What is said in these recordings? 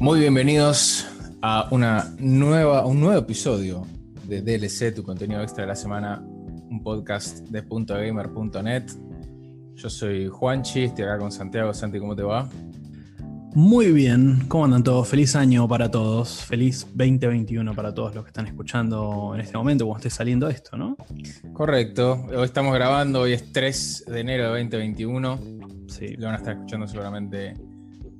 Muy bienvenidos a una nueva, un nuevo episodio de DLC, tu contenido extra de la semana, un podcast de .gamer.net. Yo soy Juanchi, estoy acá con Santiago. Santi, ¿cómo te va? Muy bien, ¿cómo andan todos? Feliz año para todos, feliz 2021 para todos los que están escuchando en este momento, cuando esté saliendo esto, ¿no? Correcto, hoy estamos grabando, hoy es 3 de enero de 2021. Sí. Lo van a estar escuchando seguramente,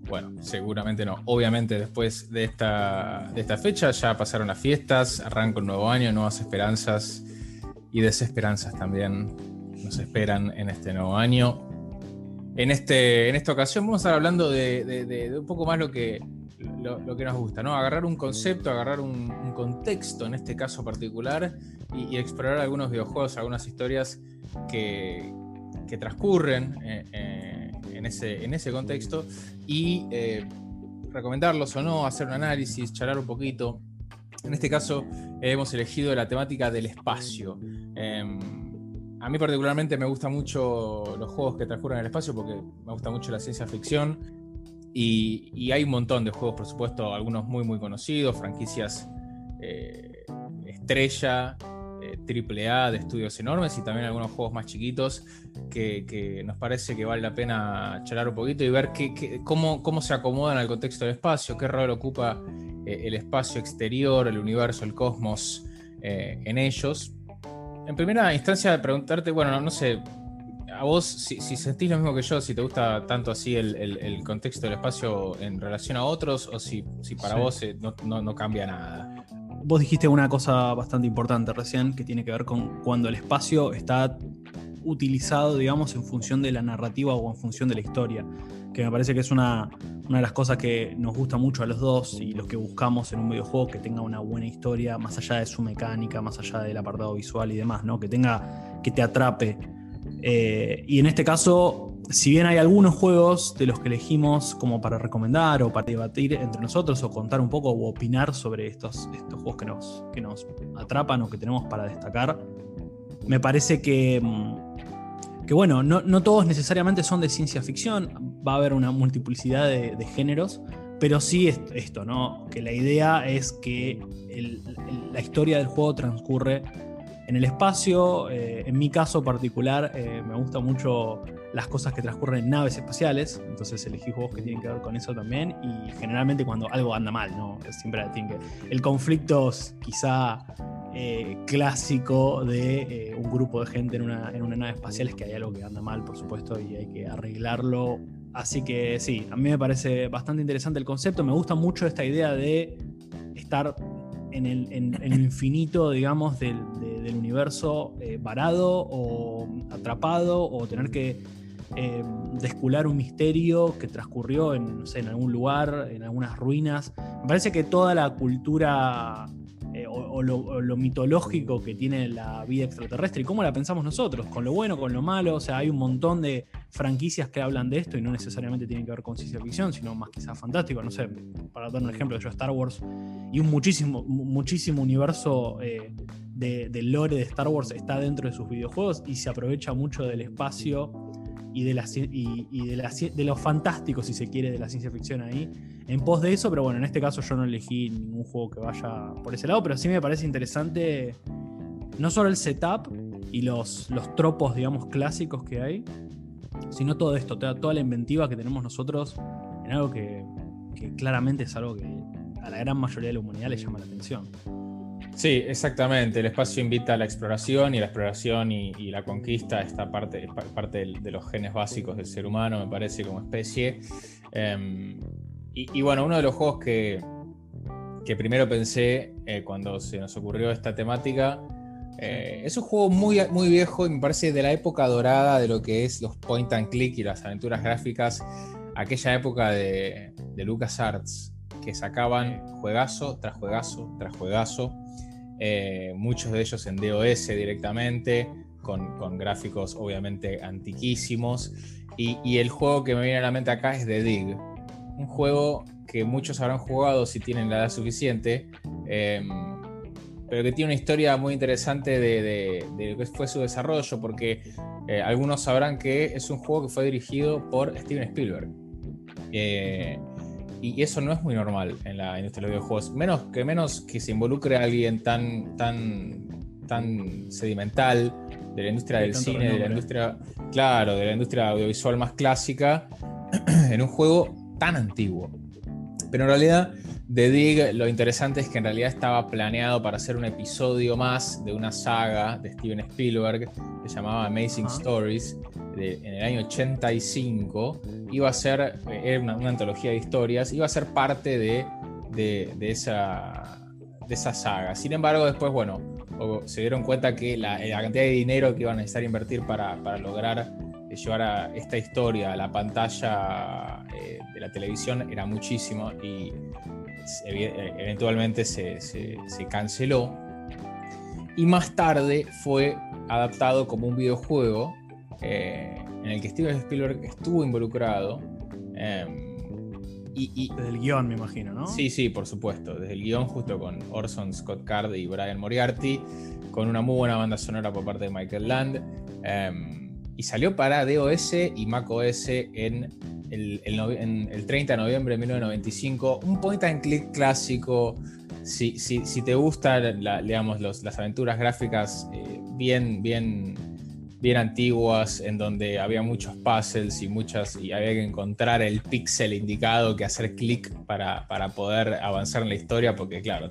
bueno, seguramente no, obviamente después de esta, de fecha ya pasaron las fiestas, arranca un nuevo año, nuevas esperanzas y desesperanzas también nos esperan en este nuevo año. En, este, en esta ocasión vamos a estar hablando de, un poco más lo que, lo, que nos gusta, ¿no? Agarrar un concepto, agarrar un, contexto en este caso particular y, explorar algunos videojuegos, algunas historias que, transcurren eh, eh, en, ese, en ese contexto y eh, recomendarlos o no, hacer un análisis, charlar un poquito. En este caso hemos elegido la temática del espacio. Em, a mí particularmente me gustan mucho los juegos que transcurren en el espacio porque me gusta mucho la ciencia ficción y, hay un montón de juegos, por supuesto, algunos muy muy conocidos, franquicias eh, estrella, eh, triple A de estudios enormes y también algunos juegos más chiquitos que, nos parece que vale la pena charlar un poquito y ver cómo, cómo se acomodan al contexto del espacio, qué rol ocupa eh, el espacio exterior, el universo, el cosmos en ellos en primera instancia, preguntarte, bueno, no, sé, a vos, si, sentís lo mismo que yo, si te gusta tanto así el, contexto del espacio en relación a otros, o si, si para vos eh, no, cambia nada. Vos dijiste una cosa bastante importante recién, que tiene que ver con cuando el espacio está utilizado, digamos, en función de la narrativa o en función de la historia que me parece que es una, de las cosas que nos gusta mucho a los dos y los que buscamos en un videojuego que tenga una buena historia, más allá de su mecánica, más allá del apartado visual y demás, ¿no? Que tenga, que te atrape. Eh, y en este caso, si bien hay algunos juegos de los que elegimos como para recomendar o para debatir entre nosotros o contar un poco o opinar sobre estos, estos juegos que nos, que nos atrapan o que tenemos para destacar, me parece que mm, que bueno, no, todos necesariamente son de ciencia ficción, va a haber una multiplicidad de, géneros, pero sí esto, ¿no? Que la idea es que la historia del juego transcurre en el espacio. Eh, en mi caso particular, eh, me gusta mucho las cosas que transcurren en naves espaciales, entonces elegí juegos que tienen que ver con eso también. Y generalmente cuando algo anda mal, ¿no? Siempre tiene que. El conflicto quizá eh, clásico de un grupo de gente en una, en una nave espacial es que hay algo que anda mal, por supuesto, y hay que arreglarlo. Así que sí, a mí me parece bastante interesante el concepto. Me gusta mucho esta idea de estar en el, infinito, digamos, del, universo eh, varado o atrapado o tener que eh, descular un misterio que transcurrió en, en algún lugar, en algunas ruinas. Me parece que toda la cultura eh, o, lo, mitológico que tiene la vida extraterrestre y cómo la pensamos nosotros, con lo bueno, con lo malo. O sea, hay un montón de franquicias que hablan de esto y no necesariamente tienen que ver con ciencia ficción, sino más quizás fantástico. No sé, para dar un ejemplo, yo Star Wars y un muchísimo, muchísimo universo eh, de, lore de Star Wars está dentro de sus videojuegos y se aprovecha mucho del espacio y de, la, y, de, la, de lo fantástico, si se quiere, de la ciencia ficción ahí, en pos de eso, pero bueno, en este caso yo no elegí ningún juego que vaya por ese lado, pero sí me parece interesante no solo el setup y los, los tropos, digamos, clásicos que hay, sino todo esto, toda, la inventiva que tenemos nosotros en algo que claramente es algo que a la gran mayoría de la humanidad le llama la atención. Sí, exactamente. El espacio invita a la exploración y la exploración y, la conquista esta parte, parte de los genes básicos del ser humano, me parece, como especie. Em, y, bueno, uno de los juegos que, que primero pensé eh, cuando se nos ocurrió esta temática eh, es un juego muy, muy viejo y me parece de la época dorada de lo que es los point and click y las aventuras gráficas, aquella época de, de LucasArts, que sacaban juegazo tras juegazo tras juegazo eh, muchos de ellos en DOS directamente, con, gráficos obviamente antiquísimos. Y, el juego que me viene a la mente acá es The Dig, un juego que muchos habrán jugado si tienen la edad suficiente, em, pero que tiene una historia muy interesante de, lo que fue su desarrollo, porque eh, algunos sabrán que es un juego que fue dirigido por Steven Spielberg. Eh, y eso no es muy normal en la industria de los videojuegos. Menos que menos que se involucre a alguien tan, tan, tan sedimental de la industria del cine, de la industria, claro, de la industria audiovisual más clásica, en un juego tan antiguo. Pero en realidad, The Dig, lo interesante es que en realidad estaba planeado para hacer un episodio más de una saga de Steven Spielberg que se llamaba Amazing Stories, en el año 85. Iba a ser, era una, antología de historias, iba a ser parte de, de, esa, de esa saga. Sin embargo, después, bueno, se dieron cuenta que la, cantidad de dinero que iban a necesitar invertir para, para lograr llevar a esta historia a la pantalla eh, de la televisión era muchísimo y eventualmente se, canceló. Y más tarde fue adaptado como un videojuego eh, en el que Steven Spielberg estuvo involucrado. Em, y, desde el guion, me imagino, ¿no? Sí, sí, por supuesto. Desde el guion, justo con Orson Scott Card y Brian Moriarty, con una muy buena banda sonora por parte de Michael Land. Em, y salió para DOS y macOS en el, el, 30 de noviembre de 1995. Un point and click clásico. Si, si, te gustan digamos, las aventuras gráficas eh, bien, bien, bien antiguas, en donde había muchos puzzles y muchas, y había que encontrar el píxel indicado que hacer clic para, para, poder avanzar en la historia, porque claro,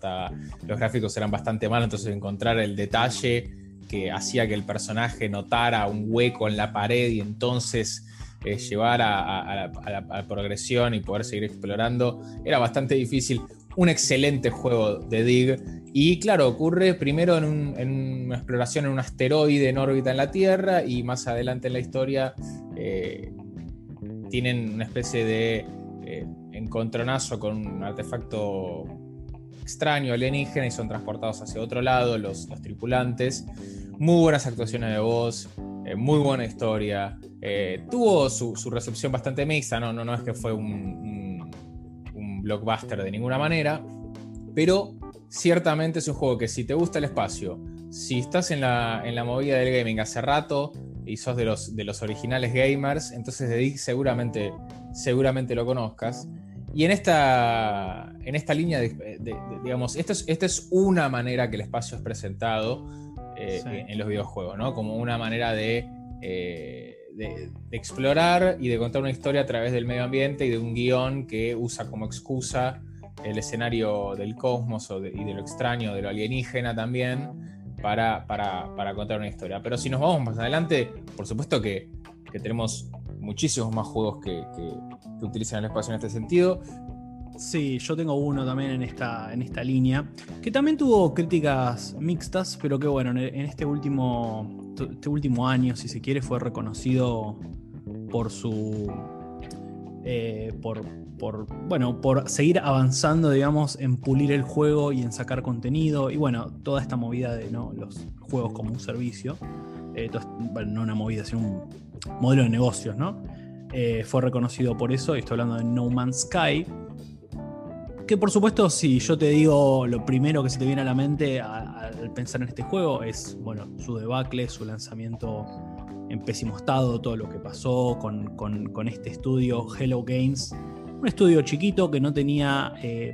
los gráficos eran bastante malos, entonces encontrar el detalle que hacía que el personaje notara un hueco en la pared y entonces eh, llevar a, la, progresión y poder seguir explorando. Era bastante difícil. Un excelente juego de Dig. Y claro, ocurre primero en, una exploración en un asteroide en órbita en la Tierra y más adelante en la historia eh, tienen una especie de eh, encontronazo con un artefacto extraño alienígena y son transportados hacia otro lado los, los tripulantes. Muy buenas actuaciones de voz, eh, muy buena historia. Eh, tuvo su, recepción bastante mixta, no, no, no es que fue un, un, blockbuster de ninguna manera, pero ciertamente es un juego que si te gusta el espacio, si estás en la, en la movida del gaming hace rato y sos de los, de los originales gamers, entonces de seguramente, seguramente lo conozcas. Y en esta, en esta línea, de, digamos, esta es, esta es una manera que el espacio es presentado eh, en los videojuegos, ¿no? Como una manera eh, de, explorar y de contar una historia a través del medio ambiente y de un guion que usa como excusa el escenario del cosmos y de lo extraño, de lo alienígena también, para, para, contar una historia. Pero si nos vamos más adelante, por supuesto que, tenemos muchísimos más juegos que, que, utilizan el espacio en este sentido. Sí, yo tengo uno también en esta, en esta línea, que también tuvo críticas mixtas, pero que bueno, en este último, este último año, si se quiere, fue reconocido por su... Eh, por, por, bueno, por seguir avanzando, digamos, en pulir el juego y en sacar contenido. Y bueno, toda esta movida de ¿no? los juegos como un servicio. Eh, no una movida, sino un modelo de negocios, ¿no? Eh, fue reconocido por eso, y estoy hablando de No Man's Sky, que por supuesto, si yo te digo lo primero que se te viene a la mente al pensar en este juego es, bueno, su debacle, su lanzamiento en pésimo estado, todo lo que pasó con, este estudio Hello Games. Un estudio chiquito que no tenía eh,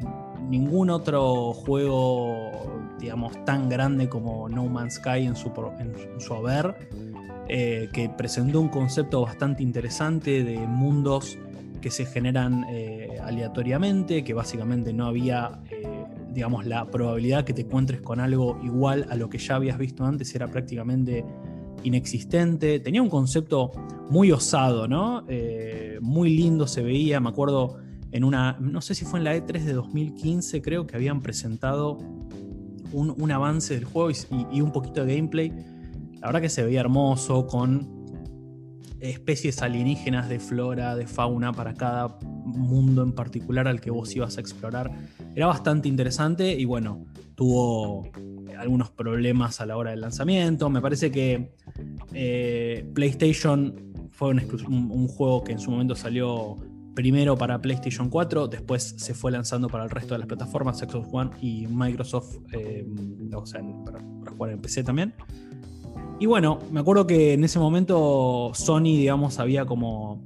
ningún otro juego, digamos, tan grande como No Man's Sky en su, en su haber, eh, que presentó un concepto bastante interesante de mundos que se generan eh, aleatoriamente, que básicamente no había, eh, digamos, la probabilidad que te encuentres con algo igual a lo que ya habías visto antes era prácticamente inexistente. Tenía un concepto muy osado, ¿no? Eh, muy lindo se veía, me acuerdo en una, no sé si fue en la E3 de 2015, creo que habían presentado un, avance del juego y, y un poquito de gameplay. La verdad que se veía hermoso, con especies alienígenas de flora, de fauna para cada mundo en particular al que vos ibas a explorar. Era bastante interesante y bueno, tuvo algunos problemas a la hora del lanzamiento. Me parece que eh, PlayStation fue un, juego que en su momento salió primero para PlayStation 4, después se fue lanzando para el resto de las plataformas, Xbox One y Microsoft, eh, o sea, para, para jugar en PC también. Y bueno, me acuerdo que en ese momento Sony, digamos, había como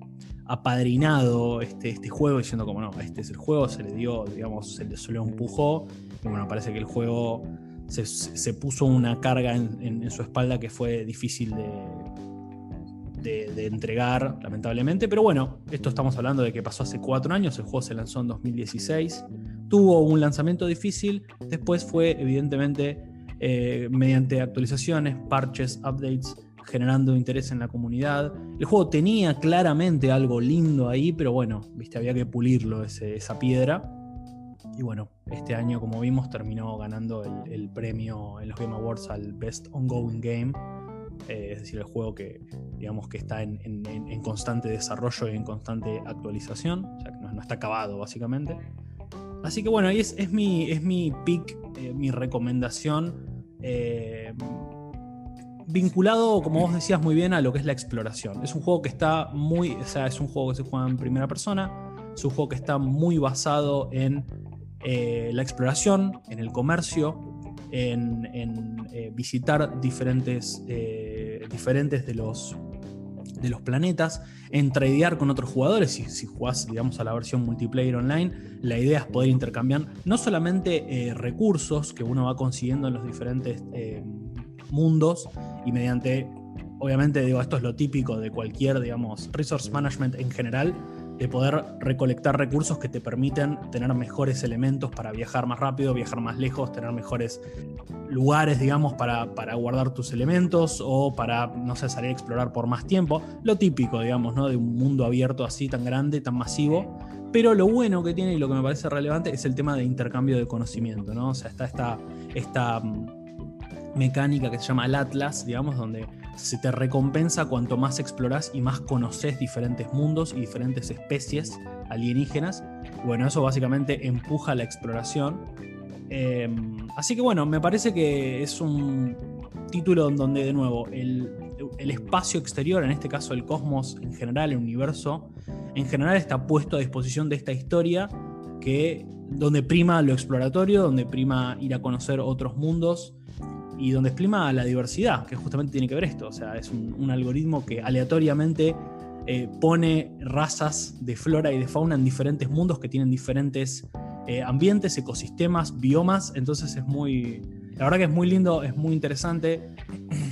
apadrinado este, este juego diciendo como no, este es el juego, se le dio, digamos, se le, se empujó. Y bueno, parece que el juego se, puso una carga en, su espalda que fue difícil de, de, entregar, lamentablemente. Pero bueno, esto estamos hablando de que pasó hace cuatro años, el juego se lanzó en 2016. Tuvo un lanzamiento difícil, después fue evidentemente eh, mediante actualizaciones, parches, updates, generando interés en la comunidad. El juego tenía claramente algo lindo ahí, pero bueno, viste, había que pulirlo esa piedra. Y bueno, este año, como vimos, terminó ganando el, premio en los Game Awards al Best Ongoing Game. Eh, es decir, el juego que, digamos, que está en, constante desarrollo y en constante actualización. O sea, que no, está acabado, básicamente. Así que bueno, mi, es mi pick, eh, mi recomendación. Eh, vinculado, como vos decías muy bien, a lo que es la exploración. Es un juego que está muy, o sea, es un juego que se juega en primera persona, es un juego que está muy basado en eh, la exploración, en el comercio, en, eh, visitar diferentes, diferentes de los, de los planetas, en tradear con otros jugadores. Si, si jugás, digamos, a la versión multiplayer online, la idea es poder intercambiar no solamente recursos que uno va consiguiendo en los diferentes mundos y mediante, obviamente digo, esto es lo típico de cualquier, digamos, resource management en general, de poder recolectar recursos que te permiten tener mejores elementos para viajar más rápido, viajar más lejos, tener mejores lugares, digamos, para, guardar tus elementos o para, no sé, salir a explorar por más tiempo. Lo típico, digamos, ¿no? De un mundo abierto así tan grande, tan masivo. Pero lo bueno que tiene y lo que me parece relevante es el tema de intercambio de conocimiento, ¿no? O sea, está esta, esta mm, mecánica que se llama el Atlas, digamos, donde se te recompensa cuanto más exploras y más conoces diferentes mundos y diferentes especies alienígenas. Bueno, eso básicamente empuja la exploración. Em, así que bueno, me parece que es un título donde de nuevo el, el espacio exterior, en este caso el cosmos en general, el universo, en general está puesto a disposición de esta historia que donde prima lo exploratorio, donde prima ir a conocer otros mundos y donde exprima la diversidad, que justamente tiene que ver esto. O sea, es un, algoritmo que aleatoriamente eh, pone razas de flora y de fauna en diferentes mundos que tienen diferentes eh, ambientes, ecosistemas, biomas. Entonces es muy. La verdad que es muy lindo, es muy interesante.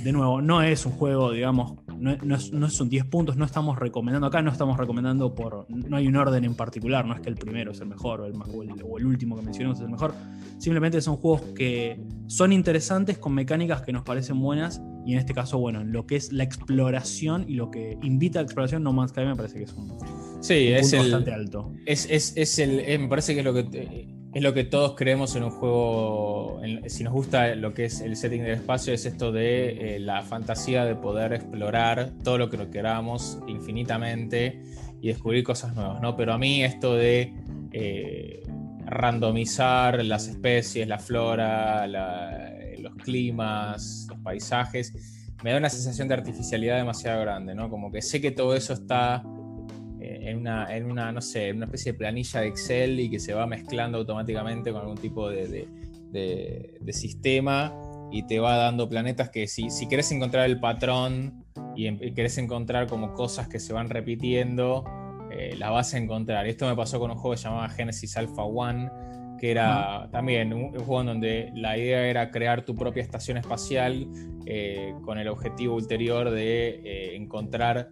De nuevo, no es un juego, digamos, no, son 10 puntos, no estamos recomendando acá, no estamos recomendando por. No hay un orden en particular, no es que el primero es el mejor o el, o el, último que mencionamos es el mejor. Simplemente son juegos que son interesantes con mecánicas que nos parecen buenas y en este caso, bueno, en lo que es la exploración y lo que invita a la exploración, No Man's Sky me parece que es un, sí, es bastante alto. Es, es, el, me parece que es lo que es lo que todos creemos en un juego, si nos gusta lo que es el setting del espacio, es esto de eh, la fantasía de poder explorar todo lo que queramos infinitamente y descubrir cosas nuevas, ¿no? Pero a mí esto de eh, randomizar las especies, la flora, los climas, los paisajes, me da una sensación de artificialidad demasiado grande, ¿no? Como que sé que todo eso está en una, en una, no sé, una especie de planilla de Excel y que se va mezclando automáticamente con algún tipo de, sistema y te va dando planetas que si, si querés encontrar el patrón y, em, querés encontrar como cosas que se van repitiendo, eh, las vas a encontrar. Esto me pasó con un juego que se llamaba Genesis Alpha One, que era también un, juego en donde la idea era crear tu propia estación espacial eh, con el objetivo ulterior de eh, encontrar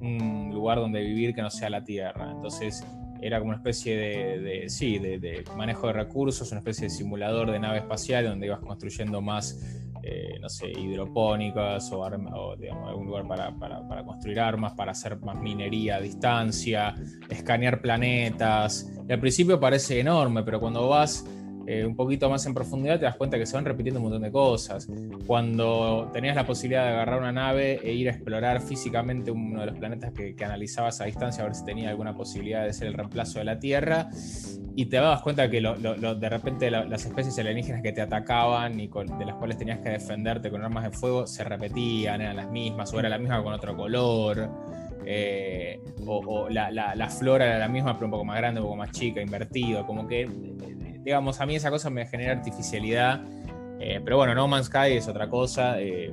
un lugar donde vivir que no sea la Tierra. Entonces era como una especie de, sí, de, manejo de recursos, una especie de simulador de nave espacial donde ibas construyendo más, eh, no sé, hidropónicas o, algún lugar para, para, construir armas, para hacer más minería a distancia, escanear planetas. Y al principio parece enorme, pero cuando vas eh, un poquito más en profundidad, te das cuenta que se van repitiendo un montón de cosas. Cuando tenías la posibilidad de agarrar una nave e ir a explorar físicamente uno de los planetas que, analizabas a distancia, a ver si tenía alguna posibilidad de ser el reemplazo de la Tierra, y te dabas cuenta que de repente las especies alienígenas que te atacaban y de las cuales tenías que defenderte con armas de fuego se repetían, eran las mismas, o era la misma con otro color. Eh, o, la, la, flora era la misma, pero un poco más grande, un poco más chica, invertido. Como que digamos, a mí esa cosa me genera artificialidad. Eh, pero bueno, No Man's Sky es otra cosa. Eh,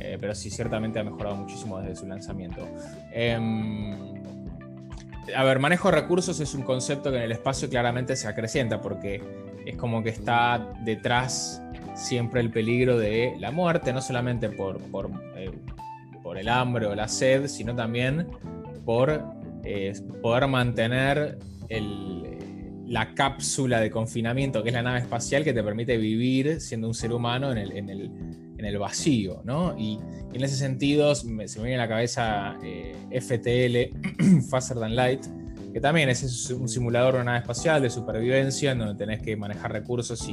eh, pero sí, ciertamente ha mejorado muchísimo desde su lanzamiento. Em, a ver, manejo de recursos es un concepto que en el espacio claramente se acrecienta porque es como que está detrás siempre el peligro de la muerte, no solamente por, por, eh, el hambre o la sed, sino también por poder mantener la cápsula de confinamiento que es la nave espacial que te permite vivir siendo un ser humano en el, vacío, ¿no? Y, en ese sentido se me viene a la cabeza eh, FTL, Faster Than Light, que también es un simulador de una nave espacial de supervivencia en donde tenés que manejar recursos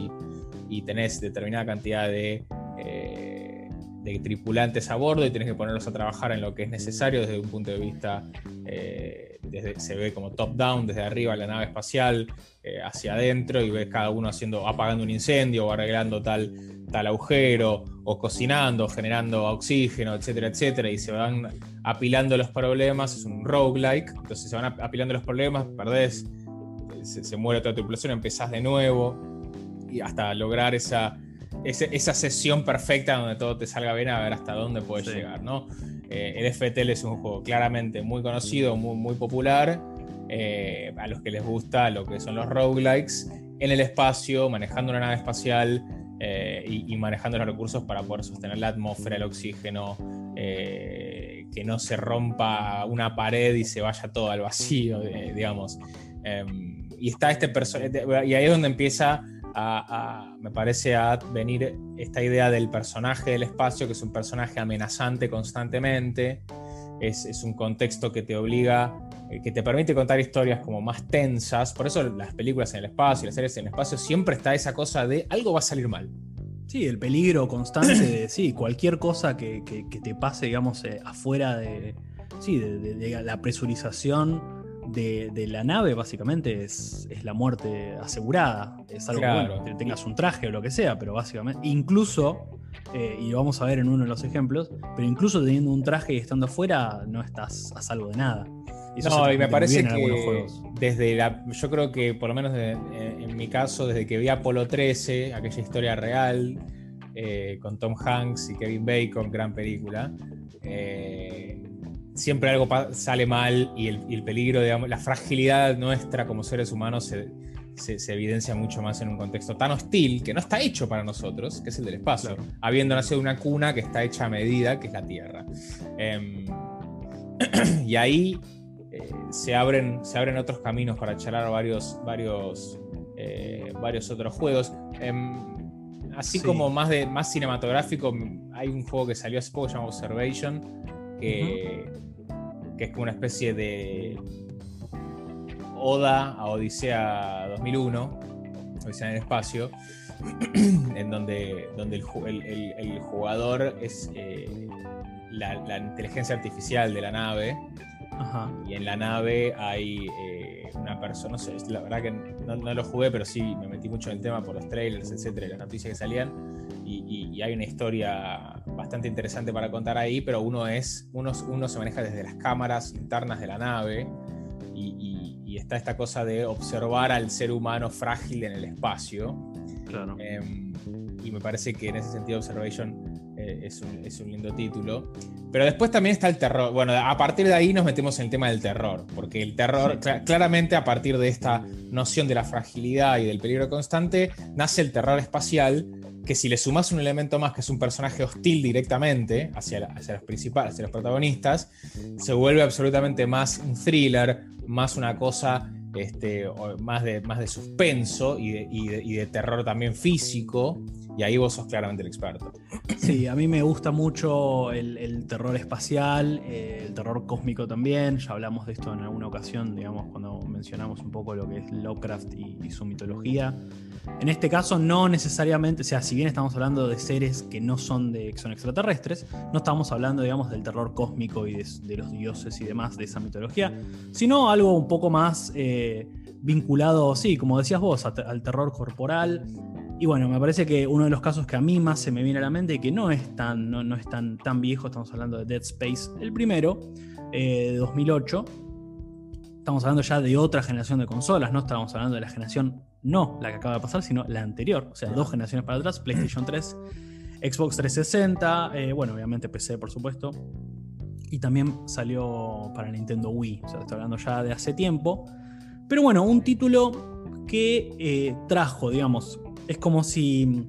y, tenés determinada cantidad de, eh, de, tripulantes a bordo y tenés que ponerlos a trabajar en lo que es necesario desde un punto de vista, eh, desde, se ve como top-down, desde arriba la nave espacial eh, hacia adentro y ves cada uno haciendo, apagando un incendio o arreglando tal, tal agujero o cocinando, generando oxígeno, etcétera, etcétera, y se van apilando los problemas, es un roguelike, entonces se van apilando los problemas, perdés, se, muere toda tu tripulación, empezás de nuevo, y hasta lograr esa, esa, sesión perfecta donde todo te salga bien a ver hasta dónde puedes llegar, ¿no? Eh, el FTL es un juego claramente muy conocido, muy, muy popular, eh, a los que les gusta lo que son los roguelikes, en el espacio, manejando una nave espacial eh, y, y, manejando los recursos para poder sostener la atmósfera, el oxígeno, que no se rompa una pared y se vaya todo al vacío, digamos. Em, y está este y ahí es donde empieza me parece, a venir esta idea del personaje del espacio, que es un personaje amenazante constantemente. Es, es un contexto que te obliga, eh, que te permite contar historias como más tensas. Por eso las películas en el espacio, las series en el espacio, siempre está esa cosa de algo va a salir mal. Sí, el peligro constante de sí, cualquier cosa que, te pase, digamos, eh, afuera de, sí, de, la presurización de, la nave, básicamente es, la muerte asegurada. Es algo bueno, que tengas un traje o lo que sea, pero básicamente, incluso, eh, y vamos a ver en uno de los ejemplos, pero incluso teniendo un traje y estando afuera, no estás a salvo de nada no, y me parece que desde la. Yo creo que, por lo menos en, mi caso, desde que vi Apolo 13, aquella historia real, eh, con Tom Hanks y Kevin Bacon, gran película. Eh, siempre algo sale mal y el, peligro, digamos, la fragilidad nuestra como seres humanos se, evidencia mucho más en un contexto tan hostil que no está hecho para nosotros, que es el del espacio, habiendo nacido una cuna que está hecha a medida, que es la Tierra. Em, y ahí eh, se, abren, se abren otros caminos para charlar varios, varios, eh, varios otros juegos. Em, así como más, de, más cinematográfico, hay un juego que salió hace poco llamado Observation, que, es como una especie de Oda a Odisea 2001, Odisea en el espacio, en donde, donde el, jugador es eh, la, inteligencia artificial de la nave y en la nave hay eh, una persona, no sé, la verdad que no, lo jugué, pero sí me metí mucho en el tema por los trailers, etcétera, las noticias que salían. Y, hay una historia bastante interesante para contar ahí, pero uno es, uno, uno se maneja desde las cámaras internas de la nave y, está esta cosa de observar al ser humano frágil en el espacio. Claro. Em, y me parece que en ese sentido Observation eh, es, un, lindo título. Pero después también está el terror. Bueno, a partir de ahí nos metemos en el tema del terror, porque el terror, claramente a partir de esta noción de la fragilidad y del peligro constante, nace el terror espacial, que si le sumas un elemento más, que es un personaje hostil directamente hacia, hacia los principales, hacia los protagonistas, se vuelve absolutamente más un thriller, más una cosa este, más, de, más de suspenso y de, terror también físico. Y ahí vos sos claramente el experto. Sí, a mí me gusta mucho el, terror espacial, eh, el terror cósmico también. Ya hablamos de esto en alguna ocasión, digamos, cuando mencionamos un poco lo que es Lovecraft y, su mitología. En este caso, no necesariamente, o sea, si bien estamos hablando de seres que no son de son extraterrestres, no estamos hablando, digamos, del terror cósmico y de, los dioses y demás de esa mitología, sino algo un poco más eh, vinculado, sí, como decías vos, al terror corporal y bueno, me parece que uno de los casos que a mí más se me viene a la mente y que no es tan, no, es tan, tan viejo, estamos hablando de Dead Space, el primero, eh, de 2008. Estamos hablando ya de otra generación de consolas, no estamos hablando de la generación, no la que acaba de pasar, sino la anterior, o sea, dos generaciones para atrás, PlayStation 3, Xbox 360, eh, bueno, obviamente PC, por supuesto. Y también salió para Nintendo Wii, o sea, estoy hablando ya de hace tiempo. Pero bueno, un título que eh, trajo, digamos, es como si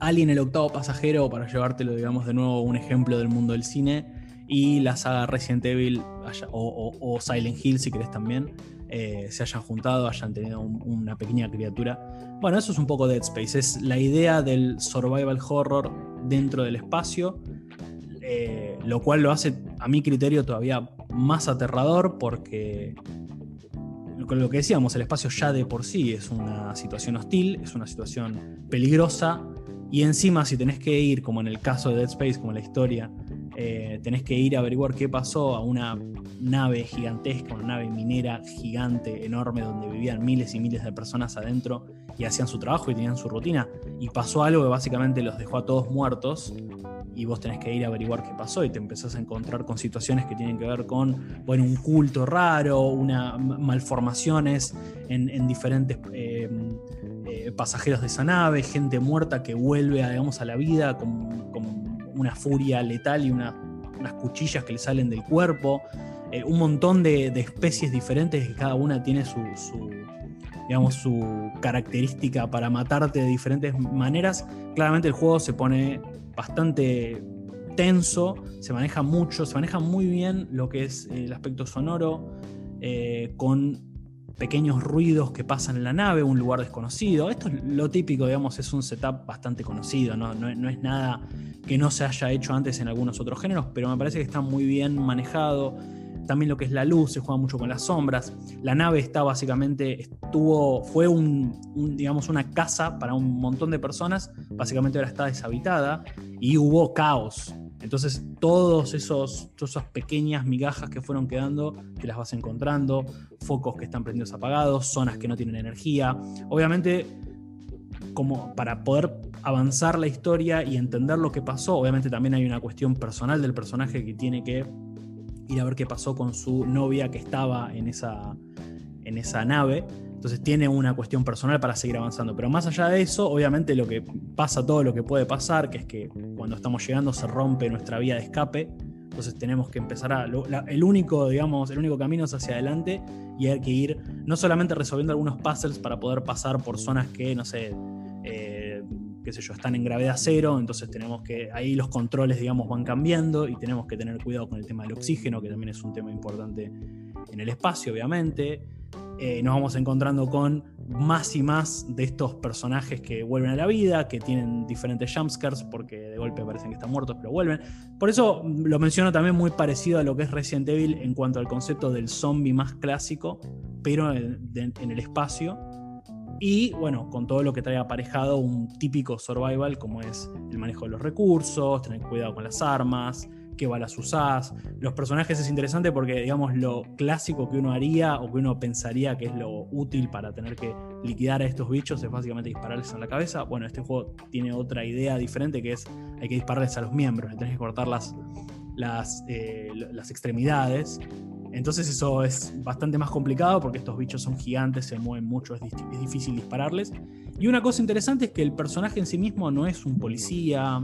Alien el octavo pasajero, para llevártelo, digamos, de nuevo un ejemplo del mundo del cine, y la saga Resident Evil o, Silent Hill, si querés también, eh, se hayan juntado, hayan tenido una pequeña criatura. Bueno, eso es un poco Dead Space, es la idea del survival horror dentro del espacio, eh, lo cual lo hace, a mi criterio, todavía más aterrador porque con lo que decíamos, el espacio ya de por sí es una situación hostil, es una situación peligrosa, y encima si tenés que ir, como en el caso de Dead Space, como en la historia, eh, tenés que ir a averiguar qué pasó a una nave gigantesca, una nave minera gigante, enorme, donde vivían miles y miles de personas adentro y hacían su trabajo y tenían su rutina. Y pasó algo que básicamente los dejó a todos muertos y vos tenés que ir a averiguar qué pasó y te empezás a encontrar con situaciones que tienen que ver con bueno, un culto raro, una, malformaciones en, diferentes eh, eh, pasajeros de esa nave, gente muerta que vuelve digamos, a la vida con, una furia letal y unas cuchillas que le salen del cuerpo. Eh, un montón de, especies diferentes que cada una tiene su, digamos, su característica para matarte de diferentes maneras. Claramente el juego se pone bastante tenso, se maneja mucho, se maneja muy bien lo que es el aspecto sonoro, eh, con pequeños ruidos que pasan en la nave, un lugar desconocido. Esto es lo típico, digamos, es un setup bastante conocido, ¿no? No, es nada que no se haya hecho antes en algunos otros géneros, pero me parece que está muy bien manejado. También lo que es la luz, se juega mucho con las sombras. La nave está básicamente, estuvo, fue un, digamos, una casa para un montón de personas, básicamente ahora está deshabitada y hubo caos entonces, todos esos, todas esas pequeñas migajas que fueron quedando, que las vas encontrando, focos que están prendidos apagados, zonas que no tienen energía. Obviamente, como para poder avanzar la historia y entender lo que pasó, obviamente también hay una cuestión personal del personaje que tiene que ir a ver qué pasó con su novia que estaba en esa, en esa nave. Entonces tiene una cuestión personal para seguir avanzando. Pero más allá de eso, obviamente lo que pasa, todo lo que puede pasar, que es que cuando estamos llegando se rompe nuestra vía de escape. Entonces tenemos que empezar a. el único, digamos, el único camino es hacia adelante y hay que ir no solamente resolviendo algunos puzzles para poder pasar por zonas que, no sé, qué sé yo, están en gravedad cero, entonces tenemos que, ahí los controles, digamos, van cambiando y tenemos que tener cuidado con el tema del oxígeno, que también es un tema importante en el espacio, obviamente. Eh, nos vamos encontrando con más y más de estos personajes que vuelven a la vida, que tienen diferentes jumpscares, porque de golpe parecen que están muertos, pero vuelven. Por eso lo menciono también muy parecido a lo que es Resident Evil en cuanto al concepto del zombie más clásico, pero en, en el espacio. Y bueno, con todo lo que trae aparejado un típico survival como es el manejo de los recursos, tener cuidado con las armas, qué balas usás. Los personajes es interesante porque, digamos, lo clásico que uno haría o que uno pensaría que es lo útil para tener que liquidar a estos bichos es básicamente dispararles en la cabeza. Bueno, este juego tiene otra idea diferente que es hay que dispararles a los miembros, le tenés que cortar las, las, eh, las extremidades. Entonces eso es bastante más complicado porque estos bichos son gigantes, se mueven mucho, es, difícil dispararles. Y una cosa interesante es que el personaje en sí mismo no es un policía,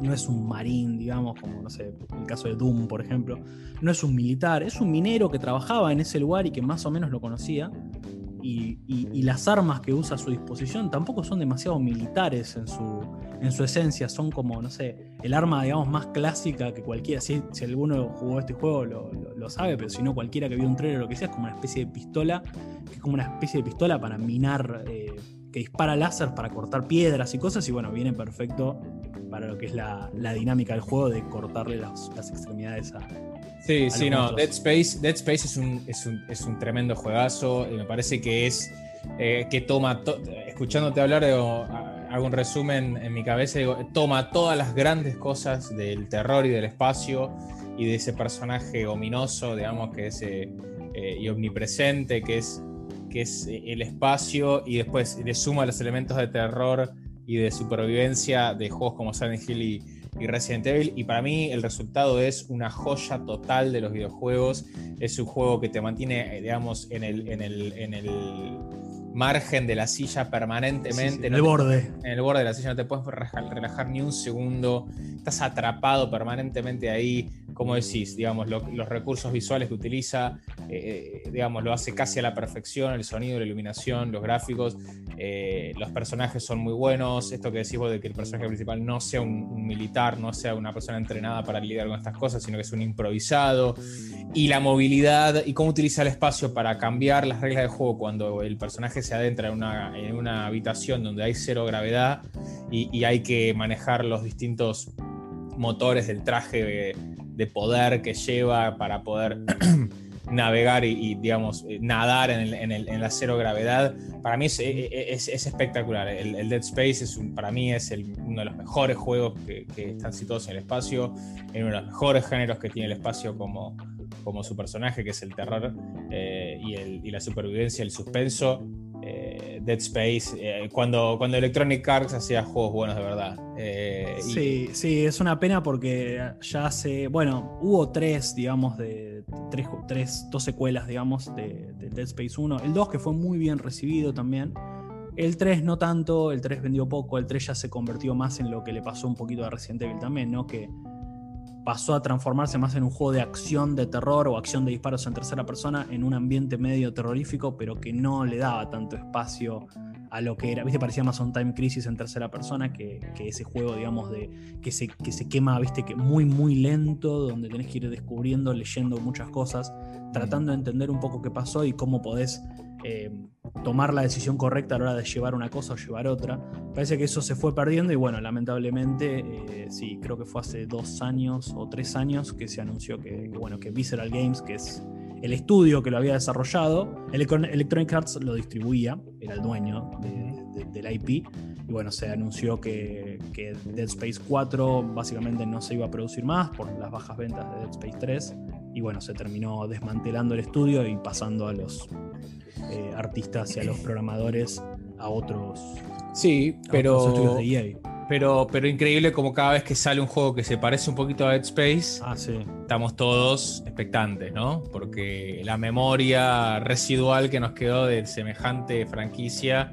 no es un marín, digamos, como no sé, el caso de Doom, por ejemplo, no es un militar, es un minero que trabajaba en ese lugar y que más o menos lo conocía. Y, las armas que usa a su disposición tampoco son demasiado militares en su, en su esencia, son como, no sé, el arma, digamos, más clásica que cualquiera. Si, si alguno jugó este juego lo, sabe, pero si no, cualquiera que vio un trailer o lo que sea, es como una especie de pistola, que es como una especie de pistola para minar, eh, que dispara láser para cortar piedras y cosas, y bueno, viene perfecto para lo que es la, dinámica del juego de cortarle las, extremidades a. Sí, sí, no. Dead Space, Dead Space es un, es un, tremendo juegazo y me parece que es. Eh, que toma. escuchándote hablar, hago un resumen en mi cabeza, digo, toma todas las grandes cosas del terror y del espacio y de ese personaje ominoso, digamos, que es eh, eh, y omnipresente, que es, que es el espacio, y después le suma los elementos de terror y de supervivencia de juegos como Silent Hill y, Resident Evil. Y para mí el resultado es una joya total de los videojuegos. Es un juego que te mantiene, eh, digamos, en el, en el margen de la silla permanentemente. en el borde. en el borde de la silla no te puedes relajar, ni un segundo. Estás atrapado permanentemente ahí como decís, digamos, los recursos visuales que utiliza, eh, digamos, lo hace casi a la perfección, el sonido, la iluminación, los gráficos, eh, los personajes son muy buenos, esto que decís vos de que el personaje principal no sea un, militar, no sea una persona entrenada para lidiar con estas cosas, sino que es un improvisado, y la movilidad y cómo utiliza el espacio para cambiar las reglas de juego cuando el personaje se adentra en una, en una habitación donde hay cero gravedad y, hay que manejar los distintos motores del traje de poder que lleva para poder navegar y, digamos, eh, nadar en, la cero gravedad, para mí es, espectacular. El, Dead Space es para mí es uno de los mejores juegos que, están situados en el espacio, en uno de los mejores géneros que tiene el espacio como, como su personaje, que es el terror eh, y, la supervivencia, el suspenso. Eh, Dead Space, eh, cuando, cuando Electronic Arts hacía juegos buenos de verdad. Eh, sí, sí, es una pena porque ya hace, bueno, hubo tres, digamos, de tres, tres dos secuelas, digamos, de, Dead Space 1. El 2 que fue muy bien recibido también. El 3 no tanto, el 3 vendió poco, el 3 ya se convirtió más en lo que le pasó un poquito a Resident Evil también, ¿no? Que pasó a transformarse más en un juego de acción de terror o acción de disparos en tercera persona en un ambiente medio terrorífico, pero que no le daba tanto espacio a lo que era, viste, parecía más un Time Crisis en tercera persona que, ese juego, digamos, de que se, que se quema, viste, que muy, muy lento, donde tenés que ir descubriendo, leyendo muchas cosas, tratando de entender un poco qué pasó y cómo podés eh, tomar la decisión correcta a la hora de llevar una cosa o llevar otra. Parece que eso se fue perdiendo y bueno, lamentablemente, eh, sí, creo que fue hace dos años o tres años que se anunció que, bueno, que Visceral Games, que es el estudio que lo había desarrollado, Electronic Arts lo distribuía, era el dueño del IP, y bueno, se anunció que, que, Dead Space 4 básicamente no se iba a producir más por las bajas ventas de Dead Space 3, y bueno, se terminó desmantelando el estudio y pasando a los eh, artistas y a los programadores a otros. Sí, pero. E pero, pero increíble como cada vez que sale un juego que se parece un poquito a Dead Space, ah, estamos todos expectantes, ¿no? Porque la memoria residual que nos quedó de semejante franquicia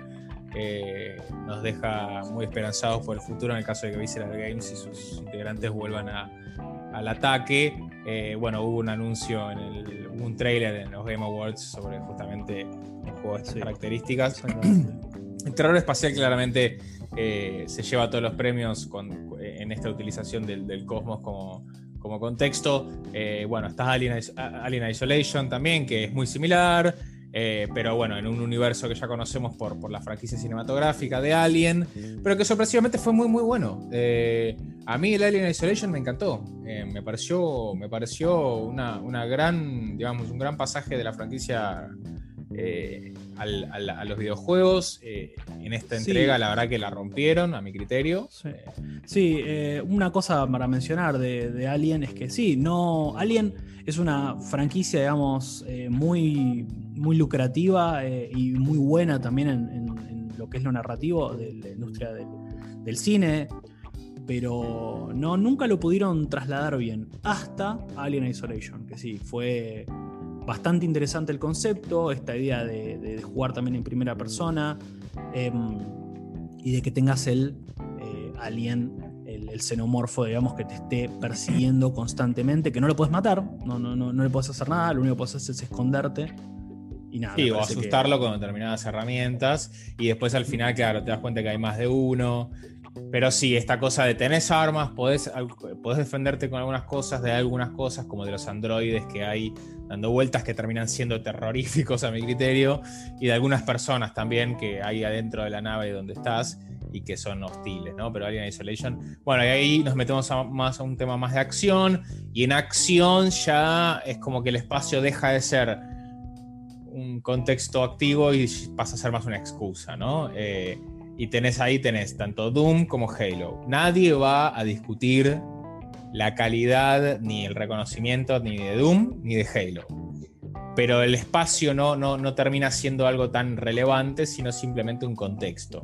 eh, nos deja muy esperanzados por el futuro en el caso de que Visceral Games y sus integrantes vuelvan al ataque. Eh, bueno, hubo un anuncio en el, un trailer en los Game Awards sobre justamente un juego de estas características. El terror espacial claramente eh, se lleva todos los premios en esta utilización del, cosmos como, como contexto. Eh, bueno, está Alien, Alien, Isolation también, que es muy similar. Eh, pero bueno, en un universo que ya conocemos por, por, la franquicia cinematográfica de Alien, pero que sorpresivamente fue muy muy bueno. Eh, a mí el Alien Isolation me encantó, eh, me pareció, me pareció una, una, gran, digamos, un gran pasaje de la franquicia a los videojuegos. en esta entrega la verdad que la rompieron, a mi criterio. Sí, una cosa para mencionar de, de, Alien es que sí, no, Alien es una franquicia, digamos, muy muy lucrativa eh, y muy buena también en, lo que es lo narrativo de la industria del, cine, pero no, nunca lo pudieron trasladar bien, hasta Alien Isolation, que sí, fue bastante interesante el concepto, esta idea de, jugar también en primera persona em, y de que tengas el eh, alien el, xenomorfo, digamos, que te esté persiguiendo constantemente, que no lo puedes matar, no, no, no, no le puedes hacer nada, lo único que puedes hacer es esconderte y nada, sí, o asustarlo con determinadas herramientas. Y después al final, claro, te das cuenta que hay más de uno. Pero sí, esta cosa de tenés armas, podés, defenderte con algunas cosas, de algunas cosas, como de los androides que hay dando vueltas que terminan siendo terroríficos a mi criterio, y de algunas personas también que hay adentro de la nave donde estás y que son hostiles, ¿no? Pero Alien Isolation, bueno, y ahí nos metemos más a un tema más de acción, y en acción ya es como que el espacio deja de ser un contexto activo y pasa a ser más una excusa, ¿no? Eh, y tenés ahí, tenés tanto Doom como Halo. Nadie va a discutir la calidad ni el reconocimiento ni de Doom ni de Halo. Pero el espacio no, no, termina siendo algo tan relevante, sino simplemente un contexto.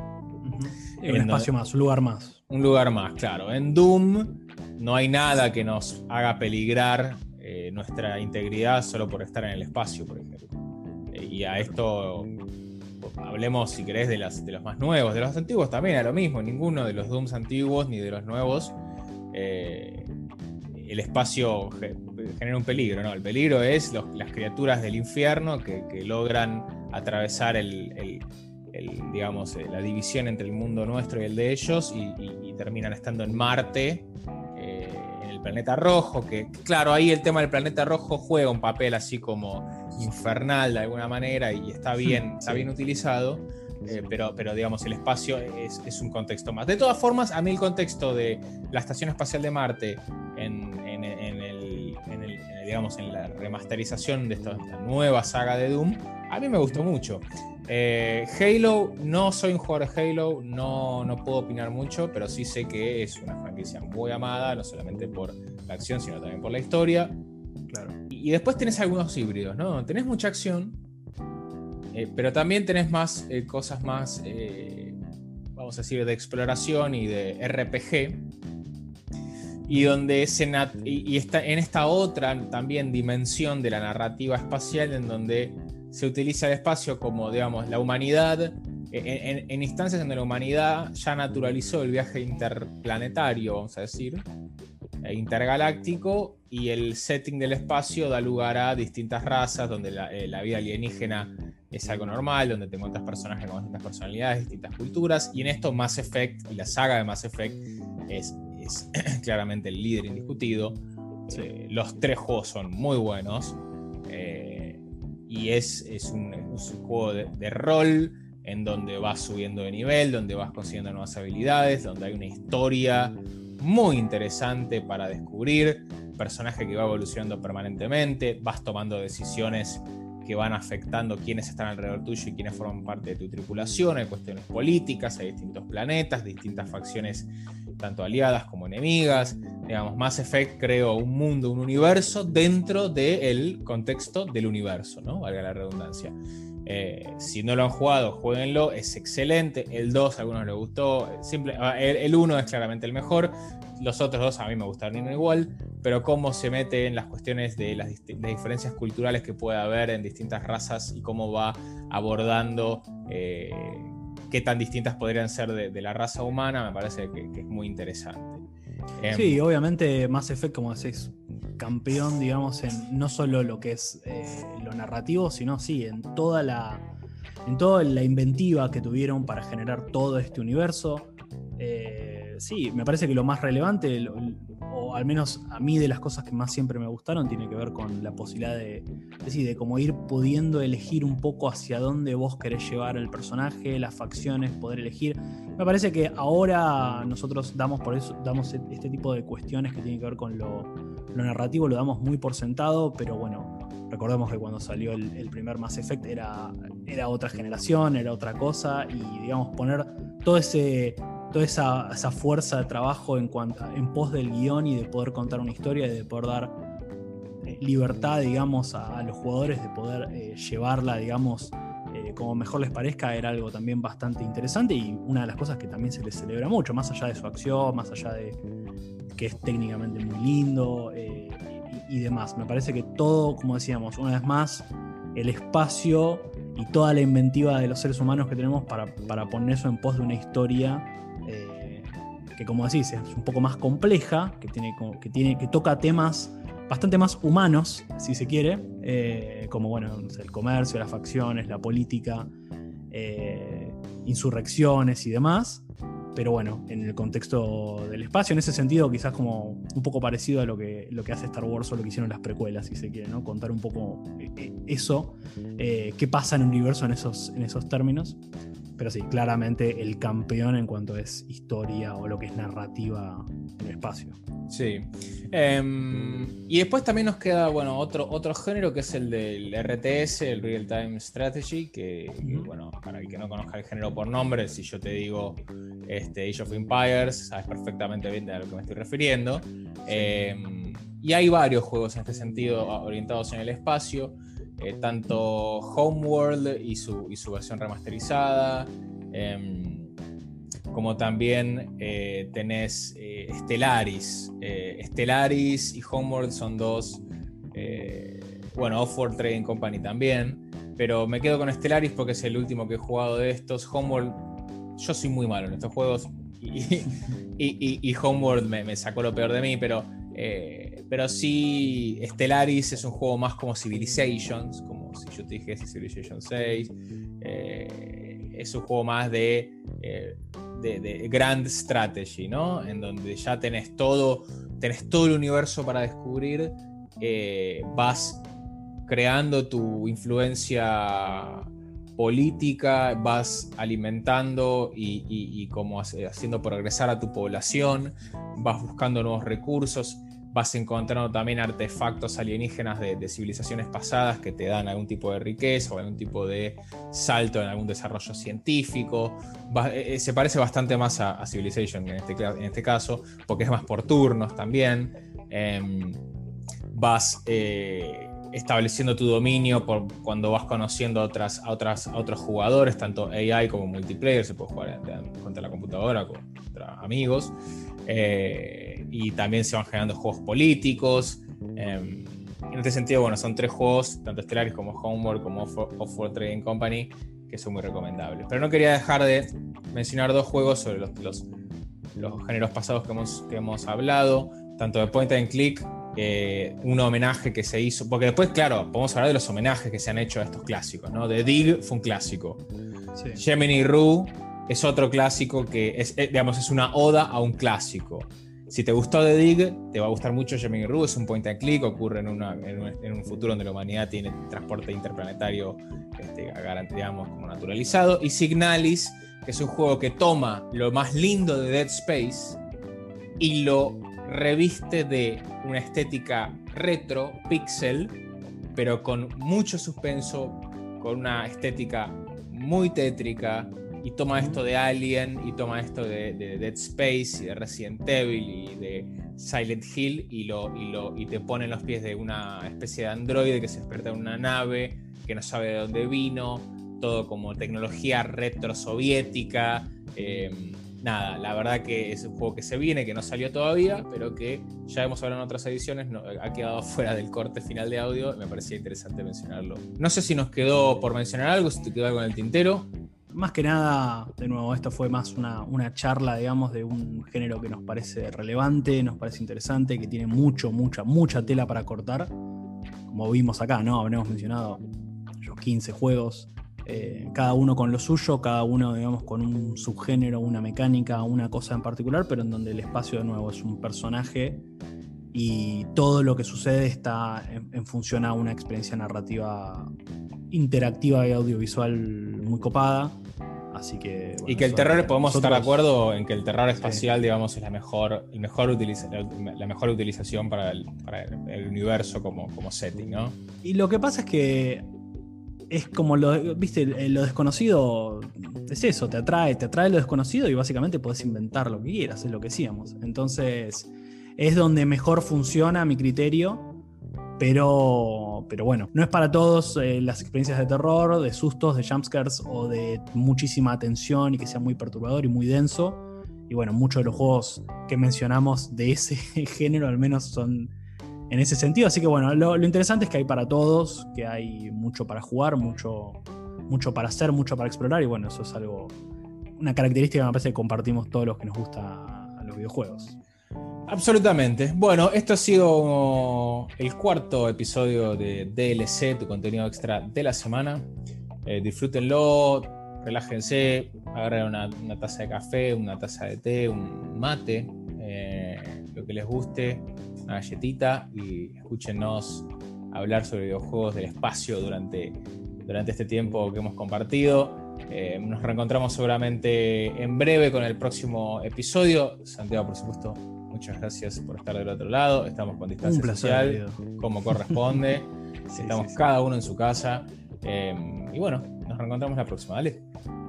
Un espacio más, un lugar más. Un lugar más, claro. En Doom no hay nada que nos haga peligrar eh, nuestra integridad solo por estar en el espacio, por ejemplo y a esto hablemos, si querés, de, las, de los más nuevos. De los antiguos también a lo mismo. Ninguno de los Dooms antiguos ni de los nuevos eh, el espacio genera un peligro, ¿no? El peligro es las criaturas del infierno que, logran atravesar el, digamos, la división entre el mundo nuestro y el de ellos y, terminan estando en Marte, el planeta rojo, que claro, ahí el tema del planeta rojo juega un papel así como infernal de alguna manera y está bien, está bien utilizado eh, pero, pero digamos, el espacio es, un contexto más. De todas formas, a mí el contexto de la Estación Espacial de Marte en, el, digamos, en la remasterización de esta, nueva saga de Doom, a mí me gustó mucho. Eh, Halo, no soy un jugador de Halo, no, no puedo opinar mucho, pero sí sé que es una franquicia muy amada, no solamente por la acción, sino también por la historia. Claro. Y, y después tenés algunos híbridos, ¿no? Tenés mucha acción, eh, pero también tenés más eh, cosas más, vamos a decir, de exploración y de RPG. Y donde se y, está en esta otra también dimensión de la narrativa espacial, en donde se utiliza el espacio como, digamos, la humanidad, en, en instancias donde la humanidad ya naturalizó el viaje interplanetario, vamos a decir, intergaláctico, y el setting del espacio da lugar a distintas razas, donde la, la vida alienígena es algo normal, donde te encuentras personajes con distintas personalidades, distintas culturas, y en esto Mass Effect y la saga de Mass Effect es, es claramente el líder indiscutido. Eh, los tres juegos son muy buenos eh, y es, es, un, juego de, rol en donde vas subiendo de nivel, donde vas consiguiendo nuevas habilidades, donde hay una historia muy interesante para descubrir, personaje que va evolucionando permanentemente, vas tomando decisiones que van afectando quiénes están alrededor tuyo y quiénes forman parte de tu tripulación, hay cuestiones políticas, hay distintos planetas, distintas facciones, tanto aliadas como enemigas. Digamos, Mass Effect creó un mundo, un universo dentro del contexto del universo, ¿no? Valga la redundancia. Eh, si no lo han jugado, jueguenlo, es excelente. El 2 a algunos les gustó, simple, ah, el 1 es claramente el mejor. Los otros dos a mí me gustaron igual, pero cómo se mete en las cuestiones de las, diferencias culturales que puede haber en distintas razas y cómo va abordando eh, qué tan distintas podrían ser de, la raza humana, me parece que, es muy interesante. Sí, em, obviamente Mass Effect, como decís, campeón, digamos, en no solo lo que es eh, lo narrativo, sino sí, en toda la. En toda la inventiva que tuvieron para generar todo este universo. Eh, sí, me parece que lo más relevante, o al menos a mí de las cosas que más siempre me gustaron, tiene que ver con la posibilidad de, de, de como ir pudiendo elegir un poco hacia dónde vos querés llevar el personaje, las facciones, poder elegir. Me parece que ahora nosotros damos por eso, damos e-, este tipo de cuestiones que tienen que ver con lo, narrativo, lo damos muy por sentado, pero bueno, recordemos que cuando salió el, primer Mass Effect era, era otra generación, era otra cosa, y digamos, poner todo ese toda esa, fuerza de trabajo en, cuanto, en pos del guion y de poder contar una historia y de poder dar eh, libertad, digamos, a, los jugadores de poder eh, llevarla, digamos, eh, como mejor les parezca, era algo también bastante interesante y una de las cosas que también se les celebra mucho, más allá de su acción, más allá de que es técnicamente muy lindo y, demás. Me parece que todo, como decíamos, una vez más, el espacio y toda la inventiva de los seres humanos que tenemos para, para poner eso en pos de una historia que como decís, es un poco más compleja, que, tiene, que, tiene, que toca temas bastante más humanos, si se quiere, eh, como bueno, el comercio, las facciones, la política, eh, insurrecciones y demás. Pero bueno, en el contexto del espacio, en ese sentido, quizás como un poco parecido a lo que, lo que hace Star Wars o lo que hicieron las precuelas, si se quiere, ¿no? Contar un poco eh, eso, qué pasa en el universo en esos, en esos términos. Pero sí, claramente el campeón en cuanto es historia o lo que es narrativa en el espacio. Sí. Em, y después también nos queda, bueno, otro, otro género que es el del RTS, el Real Time Strategy, que, bueno, para el que no conozca el género por nombre, si yo te digo este, Age of Empires, sabes perfectamente bien a lo que me estoy refiriendo. Em, y hay varios juegos en este sentido orientados en el espacio. Eh, tanto Homeworld y su, y su versión remasterizada, em, como también eh, tenés eh, Stellaris. Stellaris y Homeworld son dos, bueno, Offworld Trading Company también, pero me quedo con Stellaris porque es el último que he jugado de estos. Homeworld, yo soy muy malo en estos juegos y, y, Homeworld me, me, sacó lo peor de mí, pero pero sí, Stellaris es un juego más como Civilizations, como si yo te dijese Civilization 6. Eh, es un juego más de, eh, de, grand strategy, ¿no? En donde ya tenés todo, tenés todo el universo para descubrir, eh, vas creando tu influencia política, vas alimentando y, como haciendo progresar a tu población, vas buscando nuevos recursos, vas encontrando también artefactos alienígenas de, civilizaciones pasadas que te dan algún tipo de riqueza o algún tipo de salto en algún desarrollo científico. Eh, eh, se parece bastante más a, Civilization en este, en este, caso, porque es más por turnos también. Em, vas eh, estableciendo tu dominio por cuando vas conociendo a, otras, a, otras, otros jugadores, tanto AI como multiplayer, se puede jugar contra la computadora, contra amigos, y también se van generando juegos políticos. Em, en este sentido, bueno, son tres juegos, tanto Stellaris como Homeworld como Off-World Trading Company, que son muy recomendables. Pero no quería dejar de mencionar dos juegos sobre los, los, los géneros pasados que hemos, que hemos hablado, tanto de Point and Click eh, un homenaje que se hizo, porque después, claro, podemos hablar de los homenajes que se han hecho a estos clásicos, ¿no? The Dig fue un clásico. Gemini Rue es otro clásico que es, eh, digamos, es una oda a un clásico. Si te gustó The Dig, te va a gustar mucho Gemini Rue, es un point and click, ocurre en, un, futuro donde la humanidad tiene transporte interplanetario, este, digamos, como naturalizado. Y Signalis, que es un juego que toma lo más lindo de Dead Space y lo reviste de una estética retro, pixel, pero con mucho suspenso, con una estética muy tétrica, y toma esto de Alien, y toma esto de, Dead Space, y de Resident Evil, y de Silent Hill, y, lo, y, lo, y te pone en los pies de una especie de androide que se despierta en una nave, que no sabe de dónde vino, todo como tecnología retro soviética. Eh, nada, la verdad que es un juego que se viene, que no salió todavía, pero que ya hemos hablado en otras ediciones, ha quedado fuera del corte final de audio y me parecía interesante mencionarlo. No sé si nos quedó por mencionar algo, si te quedó algo en el tintero. Más que nada, de nuevo, esto fue más una, una charla, digamos, de un género que nos parece relevante, nos parece interesante, que tiene mucho, mucha, mucha tela para cortar. Como vimos acá, ¿no? Habremos mencionado los 15 juegos eh, cada uno con lo suyo, cada uno, digamos, con un subgénero, una mecánica, una cosa en particular, pero en donde el espacio de nuevo es un personaje y todo lo que sucede está en, función a una experiencia narrativa interactiva y audiovisual muy copada. Así que. y que el terror, podemos estar de acuerdo en que el terror espacial, digamos, es la mejor, el mejor la mejor utilización para el, universo como, como setting, ¿no? Y lo que pasa es que es como lo, viste, lo desconocido es eso, te atrae, te atrae lo desconocido y básicamente podés inventar lo que quieras, es lo que decíamos. Entonces, es donde mejor funciona a mi criterio, pero, pero bueno, no es para todos eh, las experiencias de terror, de sustos, de jumpscares o de muchísima atención y que sea muy perturbador y muy denso. Y bueno, muchos de los juegos que mencionamos de ese género al menos son en ese sentido. Así que bueno, lo, interesante es que hay para todos, que hay mucho para jugar, mucho, mucho para hacer, mucho para explorar. Y bueno, eso es algo, una característica que me parece que compartimos todos los que nos gusta los videojuegos. Absolutamente. Bueno, esto ha sido el cuarto episodio de DLC, tu contenido extra de la semana. Eh, disfrútenlo, relájense, agarren una, taza de café, una taza de té, un mate, eh, lo que les guste una galletita y escúchenos hablar sobre videojuegos del espacio durante, durante este tiempo que hemos compartido. Eh, nos reencontramos seguramente en breve con el próximo episodio. Santiago, por supuesto, muchas gracias por estar del otro lado. Estamos con distancia social, como corresponde. Estamos cada uno en su casa. Eh, y bueno, nos reencontramos la próxima. Dale.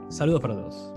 Saludos para todos.